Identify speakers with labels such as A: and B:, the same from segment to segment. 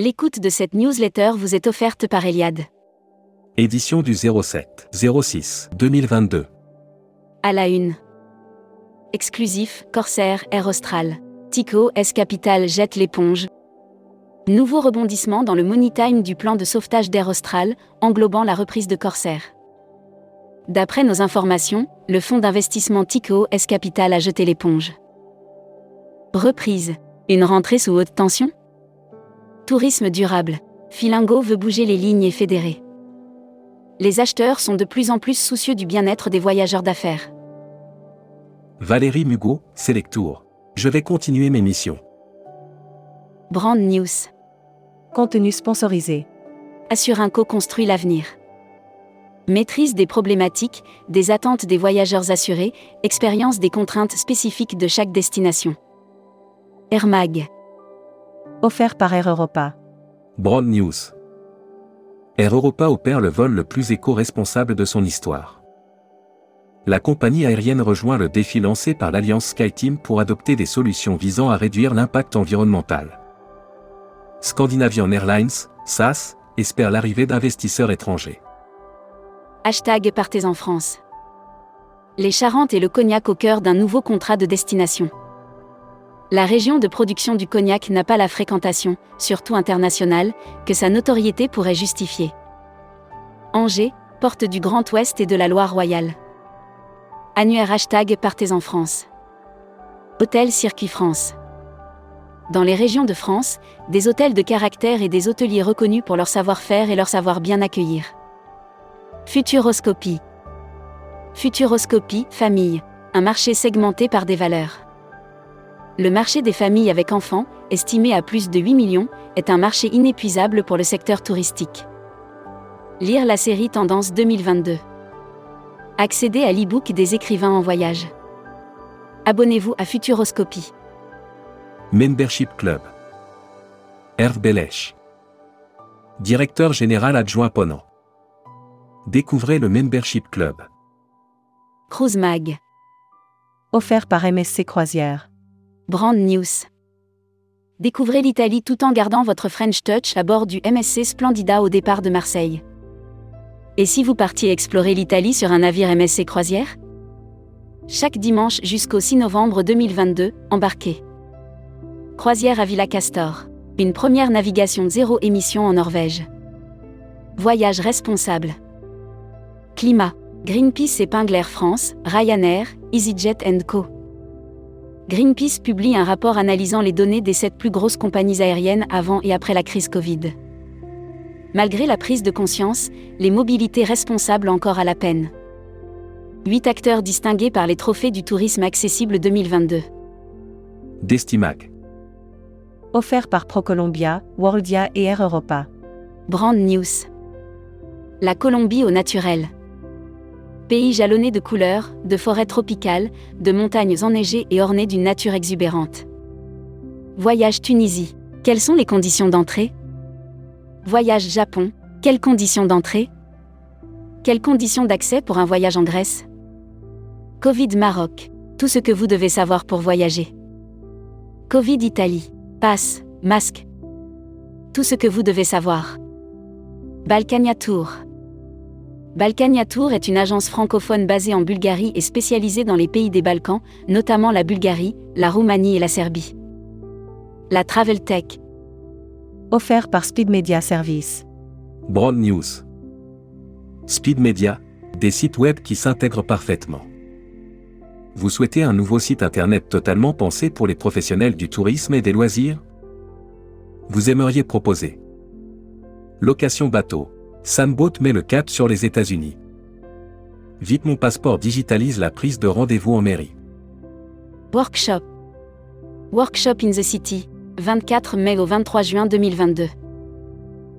A: L'écoute de cette newsletter vous est offerte par Eliade.
B: Édition du 07 06 2022.
A: À la une. Exclusif, Corsair, Air Austral. Tico S Capital jette l'éponge. Nouveau rebondissement dans le money time du plan de sauvetage d'Air Austral, englobant la reprise de Corsair. D'après nos informations, le fonds d'investissement Tico S Capital a jeté l'éponge. Reprise. Une rentrée sous haute tension? Tourisme durable. Filingo veut bouger les lignes et fédérer. Les acheteurs sont de plus en plus soucieux du bien-être des voyageurs d'affaires.
B: Valérie Mugo, Selectour. Je vais continuer mes missions.
A: Brand News.
C: Contenu sponsorisé.
A: Assurinco construit l'avenir. Maîtrise des problématiques, des attentes des voyageurs assurés, expérience des contraintes spécifiques de chaque destination. Air Mag.
C: Offert par Air Europa.
B: Broad News. Air Europa opère le vol le plus éco-responsable de son histoire. La compagnie aérienne rejoint le défi lancé par l'Alliance SkyTeam pour adopter des solutions visant à réduire l'impact environnemental. Scandinavian Airlines, SAS, espère l'arrivée d'investisseurs étrangers.
A: Hashtag Partez en France. Les Charentes et le cognac au cœur d'un nouveau contrat de destination. La région de production du cognac n'a pas la fréquentation, surtout internationale, que sa notoriété pourrait justifier. Angers, porte du Grand Ouest et de la Loire royale. Annuaire hashtag Partez en France. Hôtel Circuit France. Dans les régions de France, des hôtels de caractère et des hôteliers reconnus pour leur savoir-faire et leur savoir bien accueillir. Futuroscopie. Futuroscopie, famille. Un marché segmenté par des valeurs. Le marché des familles avec enfants, estimé à plus de 8 millions, est un marché inépuisable pour le secteur touristique. Lire la série Tendance 2022. Accéder à l'e-book des écrivains en voyage. Abonnez-vous à Futuroscopie.
B: Membership Club. Herve Belesh. Directeur général adjoint Ponant. Découvrez le Membership Club.
A: Cruise Mag.
C: Offert par MSC Croisière.
A: Brand News. Découvrez l'Italie tout en gardant votre French Touch à bord du MSC Splendida au départ de Marseille. Et si vous partiez explorer l'Italie sur un navire MSC Croisière? Chaque dimanche jusqu'au 6 novembre 2022, embarquez. Croisière à Villa Castor. Une première navigation zéro émission en Norvège. Voyage responsable. Climat. Greenpeace épingle Air France, Ryanair, EasyJet Co. Greenpeace publie un rapport analysant les données des sept plus grosses compagnies aériennes avant et après la crise Covid. Malgré la prise de conscience, les mobilités responsables encore à la peine. Huit acteurs distingués par les trophées du tourisme accessible 2022.
B: Destimac.
C: Offert par ProColombia, Worldia et Air Europa.
A: Brand News. La Colombie au naturel. Pays jalonné de couleurs, de forêts tropicales, de montagnes enneigées et ornées d'une nature exubérante. Voyage Tunisie. Quelles sont les conditions d'entrée? Voyage Japon. Quelles conditions d'entrée? Quelles conditions d'accès pour un voyage en Grèce? Covid Maroc. Tout ce que vous devez savoir pour voyager. Covid Italie. Passe, masque. Tout ce que vous devez savoir. Balkania Tour. Balkania Tour est une agence francophone basée en Bulgarie et spécialisée dans les pays des Balkans, notamment la Bulgarie, la Roumanie et la Serbie. La Travel Tech.
C: Offert par Speed Media Service.
B: Broad News. Speed Media, des sites web qui s'intègrent parfaitement. Vous souhaitez un nouveau site internet totalement pensé pour les professionnels du tourisme et des loisirs? Vous aimeriez proposer Location bateau. Samboat met le cap sur les États-Unis. Vite mon passeport digitalise la prise de rendez-vous en mairie.
A: Workshop. Workshop in the City, 24 mai au 23 juin 2022.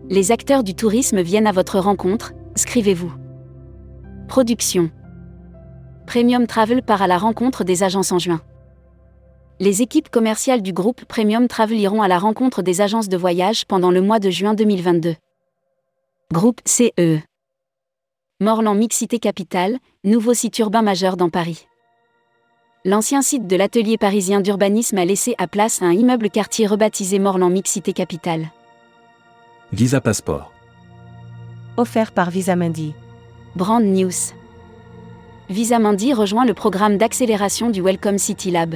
A: Les acteurs du tourisme viennent à votre rencontre, scrivez-vous. Production. Premium Travel part à la rencontre des agences en juin. Les équipes commerciales du groupe Premium Travel iront à la rencontre des agences de voyage pendant le mois de juin 2022. Groupe CE. Morland Mixité Capital, nouveau site urbain majeur dans Paris. L'ancien site de l'atelier parisien d'urbanisme a laissé à place un immeuble quartier rebaptisé Morland Mixité Capital.
B: Visa Passport.
C: Offert par Visamundi.
A: Brand News. Visamundi rejoint le programme d'accélération du Welcome City Lab.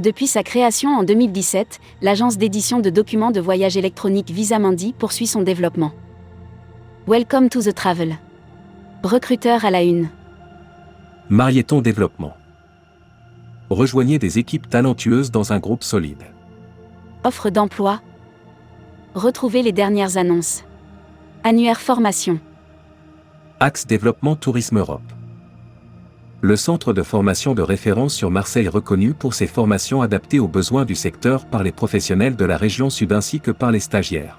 A: Depuis sa création en 2017, l'agence d'édition de documents de voyage électronique Visamundi poursuit son développement. Welcome to the travel. Recruteur à la une.
B: Marieton Développement. Rejoignez des équipes talentueuses dans un groupe solide.
A: Offre d'emploi. Retrouvez les dernières annonces. Annuaire formation.
B: Axe Développement Tourisme Europe. Le centre de formation de référence sur Marseille reconnu pour ses formations adaptées aux besoins du secteur par les professionnels de la région sud ainsi que par les stagiaires.